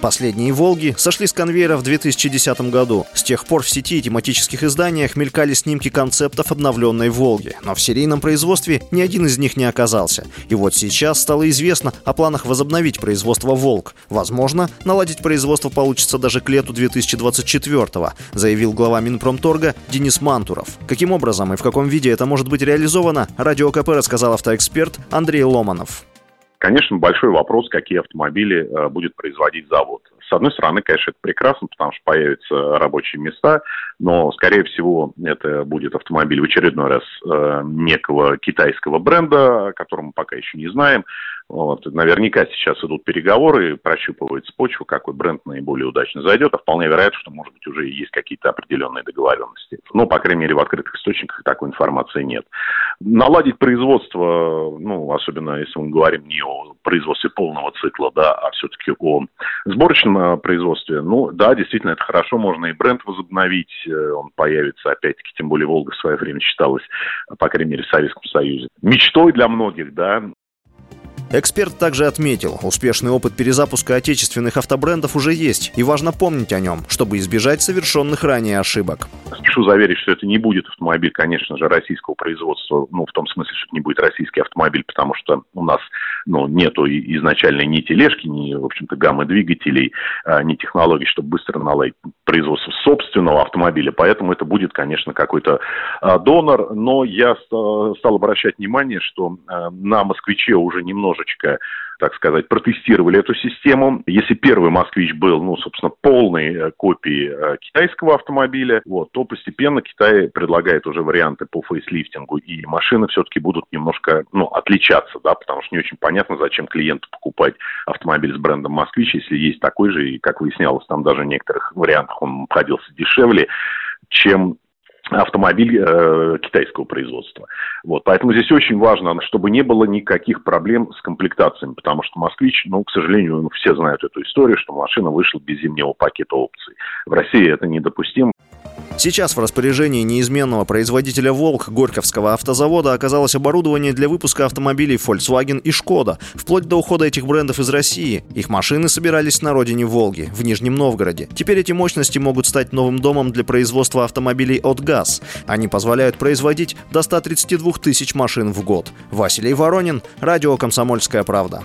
Последние «Волги» сошли с конвейера в 2010 году. С тех пор в сети и тематических изданиях мелькали снимки концептов обновленной «Волги», но в серийном производстве ни один из них не оказался. И вот сейчас стало известно о планах возобновить производство «Волк». Возможно, наладить производство получится даже к лету 2024 заявил глава Минпромторга Денис Мантуров. Каким образом и в каком виде это может быть реализовано, Радио КП рассказал автоэксперт Андрей Ломанов. Конечно, большой вопрос, какие автомобили э, будет производить завод. С одной стороны, конечно, это прекрасно, потому что появятся рабочие места, но, скорее всего, это будет автомобиль в очередной раз э, некого китайского бренда, о котором мы пока еще не знаем. Вот. Наверняка сейчас идут переговоры, прощупывается почву, какой бренд наиболее удачно зайдет, а вполне вероятно, что, может быть, уже есть какие-то определенные договоренности. Но, по крайней мере, в открытых источниках такой информации нет. Наладить производство, ну, особенно если мы говорим не о производстве полного цикла, да, а все-таки о сборочном э, производстве, ну, да, действительно, это хорошо, можно и бренд возобновить, э, он появится, опять-таки, тем более Волга в свое время считалась, по крайней мере, в Советском Союзе. Мечтой для многих, да, Эксперт также отметил, успешный опыт перезапуска отечественных автобрендов уже есть, и важно помнить о нем, чтобы избежать совершенных ранее ошибок. Спешу заверить, что это не будет автомобиль, конечно же, российского производства, ну, в том смысле, что это не будет российский автомобиль, потому что у нас, ну, нету изначально ни тележки, ни, в общем-то, гаммы двигателей, а, ни технологий, чтобы быстро наладить производство собственного автомобиля, поэтому это будет, конечно, какой-то а, донор, но я стал обращать внимание, что а, на «Москвиче» уже немножечко, так сказать, протестировали эту систему. Если первый «Москвич» был, ну, собственно, полной э, копией э, китайского автомобиля, вот, то постепенно Китай предлагает уже варианты по фейслифтингу, и машины все-таки будут немножко, ну, отличаться, да, потому что не очень понятно, зачем клиенту покупать автомобиль с брендом «Москвич», если есть такой же, и, как выяснялось, там даже в некоторых вариантах он обходился дешевле, чем автомобиль э, китайского производства. Вот, поэтому здесь очень важно, чтобы не было никаких проблем с комплектациями, потому что «Москвич», ну, к сожалению, ну, все знают эту историю, что машина вышла без зимнего пакета опций. В России это недопустимо. Сейчас в распоряжении неизменного производителя «Волк» Горьковского автозавода оказалось оборудование для выпуска автомобилей Volkswagen и «Шкода», вплоть до ухода этих брендов из России. Их машины собирались на родине Волги, в Нижнем Новгороде. Теперь эти мощности могут стать новым домом для производства автомобилей от ГАЗ. Они позволяют производить до 132 тысяч машин в год. Василий Воронин, радио «Комсомольская правда».